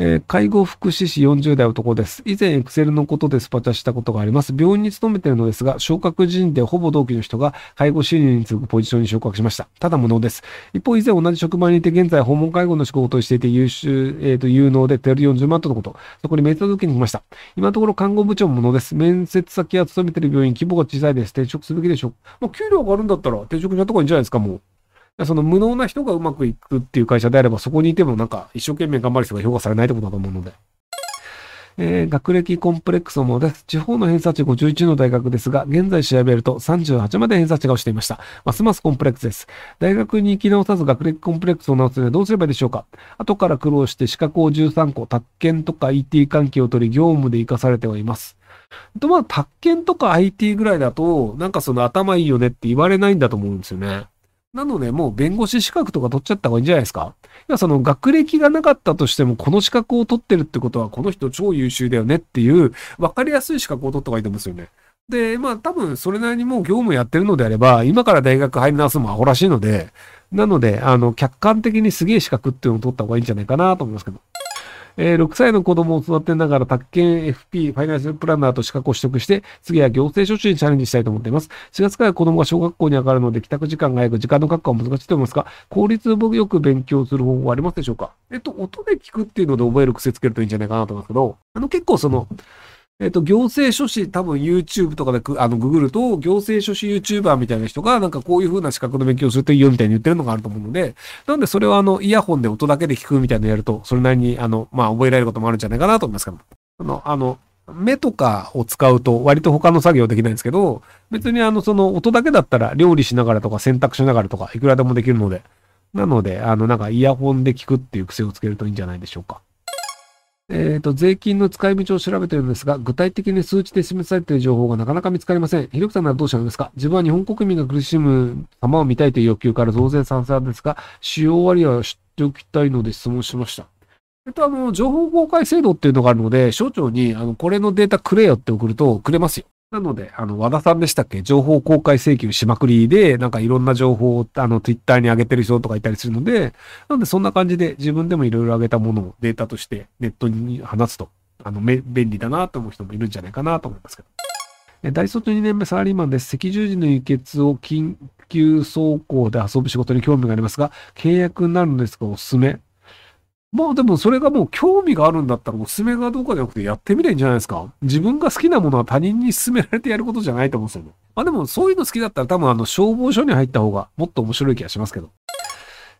えー、介護福祉士40代男です。以前、エクセルのことでスパチャしたことがあります。病院に勤めているのですが、昇格人でほぼ同期の人が介護支援に次ぐポジションに昇格しました。ただ無能です。一方、以前同じ職場にいて、現在訪問介護の仕事をしていて優秀、えっ、ー、と、有能で、テル40万とのこと。そこに面接を受けに来ました。今のところ看護部長も無能です。面接先は勤めている病院、規模が小さいです。転職すべきでしょう。まあ、給料上がるんだったら、転職したとこいいんじゃないですか、もう。その無能な人がうまくいくっていう会社であれば、そこにいてもなんか一生懸命頑張る人が評価されないってことだと思うので。えー、学歴コンプレックスのものです。地方の偏差値51の大学ですが、現在調べると38まで偏差値が落ちていました。ますますコンプレックスです。大学に行き直さず学歴コンプレックスを直すにはどうすればいいでしょうか後から苦労して資格を13個、宅建とか IT 関係を取り、業務で活かされてはいます。と、まあ、宅建とか IT ぐらいだと、なんかその頭いいよねって言われないんだと思うんですよね。なので、もう弁護士資格とか取っちゃった方がいいんじゃないですか？いや、その学歴がなかったとしても、この資格を取ってるってことは、この人超優秀だよねっていう、わかりやすい資格を取った方がいいと思うんですよね。で、まあ多分それなりにもう業務やってるのであれば、今から大学入り直すのもアホらしいので、なので、あの、客観的にすげえ資格っていうのを取った方がいいんじゃないかなと思いますけど。えー、6歳の子供を育てながら、宅建 FP、ファイナンシャルプランナーと資格を取得して、次は行政書士にチャレンジしたいと思っています。4月から子供が小学校に上がるので、帰宅時間が早く、時間の確保は難しいと思いますが、効率よく勉強する方法はありますでしょうか？えっと、音で聞くっていうので覚える癖つけるといいんじゃないかなと思いますけど、あの、結構その、えっと、行政書士、多分 YouTube とかであの、ググると、行政書士 YouTuber みたいな人が、なんかこういう風な資格の勉強するといいよみたいに言ってるのがあると思うので、なんでそれはあの、イヤホンで音だけで聞くみたいなのやると、それなりに、あの、まあ、覚えられることもあるんじゃないかなと思いますけどあの、あの、目とかを使うと割と他の作業できないんですけど、別にあの、その音だけだったら料理しながらとか洗濯しながらとかいくらでもできるので、なので、あの、なんかイヤホンで聞くっていう癖をつけるといいんじゃないでしょうか。えっ、ー、と、税金の使い道を調べているんですが、具体的に数値で示されている情報がなかなか見つかりません。ひろきさんならどうしたのですか？自分は日本国民が苦しむ様を見たいという欲求から増税賛成ですが、使用割合は知っておきたいので質問しました。えっと、あの、情報公開制度っていうのがあるので、省庁に、あの、これのデータくれよって送るとくれますよ。なので、あの、和田さんでしたっけ？情報公開請求しまくりで、なんかいろんな情報を、あの、ツイッターに上げてる人とかいたりするので、なのでそんな感じで自分でもいろいろ上げたものをデータとしてネットに話すと、あの、便利だなと思う人もいるんじゃないかなと思いますけど。大卒2年目サラリーマンです。赤十字の輸血を緊急走行で遊ぶ仕事に興味がありますが、契約になるんですがおすすめ。まあでもそれがもう興味があるんだったらおすすめがどうかじゃなくてやってみれんじゃないですか。自分が好きなものは他人に勧められてやることじゃないと思うんですよね。まあでもそういうの好きだったら多分あの消防署に入った方がもっと面白い気がしますけど。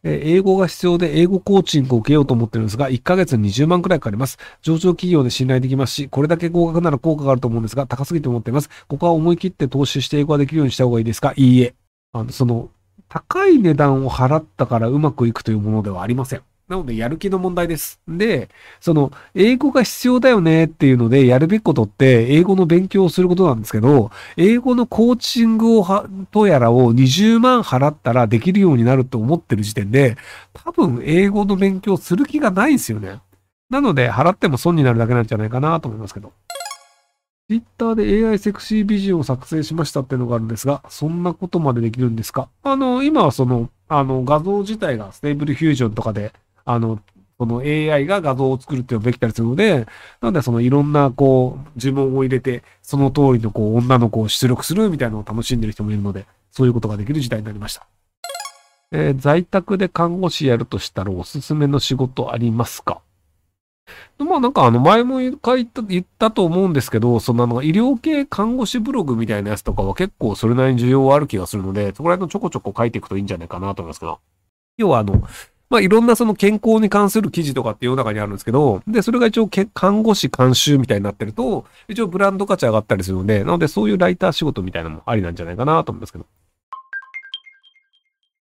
え英語が必要で英語コーチングを受けようと思ってるんですが、1ヶ月20万くらいかかります。上場企業で信頼できますし、これだけ合格なら効果があると思うんですが、高すぎて思っています。ここは思い切って投資して英語ができるようにした方がいいですか？いいえ。あの、その、高い値段を払ったからうまくいくというものではありません。なので、やる気の問題です。で、その、英語が必要だよねっていうので、やるべきことって、英語の勉強をすることなんですけど、英語のコーチングをは、とやらを20万払ったらできるようになると思ってる時点で、多分、英語の勉強する気がないんですよね。なので、払っても損になるだけなんじゃないかなと思いますけど。Twitter で AI セクシービジョンを作成しましたっていうのがあるんですが、そんなことまでできるんですか？あの、今はその、あの、画像自体が Stable Diffusion とかであの、その AI が画像を作るっていうのができたりするので、なのでそのいろんなこう呪文を入れて、その通りのこう女の子を出力するみたいなのを楽しんでる人もいるので、そういうことができる時代になりました。えー、在宅で看護師やるとしたらおすすめの仕事ありますか？まあなんかあの前も書いた、言ったと思うんですけど、そのあの医療系看護師ブログみたいなやつとかは結構それなりに需要はある気がするので、そこら辺のちょこちょこ書いていくといいんじゃないかなと思いますけど。要はあの、まあ、いろんなその健康に関する記事とかって世の中にあるんですけど、で、それが一応看護師監修みたいになってると、一応ブランド価値上がったりするので、なのでそういうライター仕事みたいなのもありなんじゃないかなと思うんですけど。